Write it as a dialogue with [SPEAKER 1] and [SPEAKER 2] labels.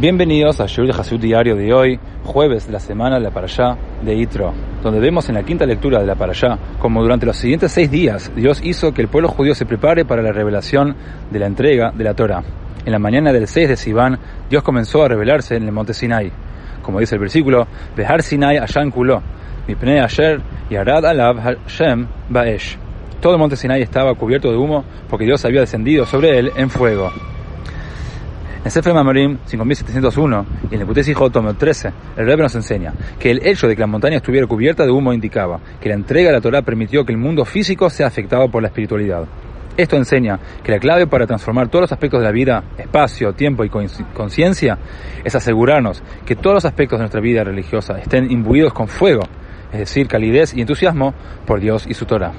[SPEAKER 1] Bienvenidos a Shur Hasud Diario de hoy, jueves de la semana de la Parashá de Itro, donde vemos en la quinta lectura de la Parashá como durante los siguientes seis días Dios hizo que el pueblo judío se prepare para la revelación de la entrega de la Torah. En la mañana del 6 de Sivan, Dios comenzó a revelarse en el monte Sinai. Como dice el versículo, Behar Sinai Ashan Kulo, Mipnei Asher Yarad Alav Hashem Baesh. Todo el monte Sinai estaba cubierto de humo porque Dios había descendido sobre él en fuego. En Sefer Mamorim 5701 y en el Putesi Jotom 13, el Rebbe nos enseña que el hecho de que la montaña estuviera cubierta de humo indicaba que la entrega de la Torah permitió que el mundo físico sea afectado por la espiritualidad. Esto enseña que la clave para transformar todos los aspectos de la vida, espacio, tiempo y conciencia, es asegurarnos que todos los aspectos de nuestra vida religiosa estén imbuidos con fuego, es decir, calidez y entusiasmo por Dios y su Torah.